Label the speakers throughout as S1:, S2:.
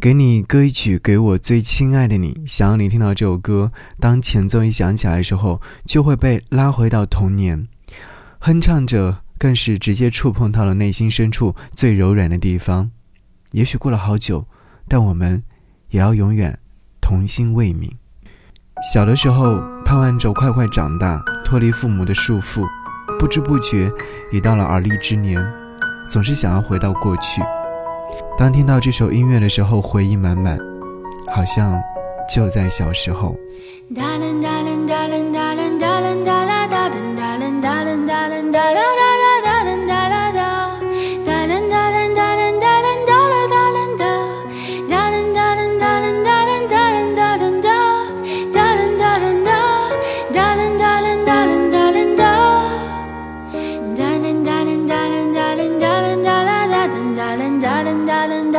S1: 给你歌一曲，给我最亲爱的你。想要你听到这首歌，当前奏一响起来的时候，就会被拉回到童年，哼唱着，更是直接触碰到了内心深处最柔软的地方。也许过了好久，但我们也要永远童心未泯。小的时候，盼望着快快长大，脱离父母的束缚，不知不觉已到了而立之年，总是想要回到过去。当听到这首音乐的时候，回忆满满，好像就在小时候。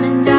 S2: 나는 자.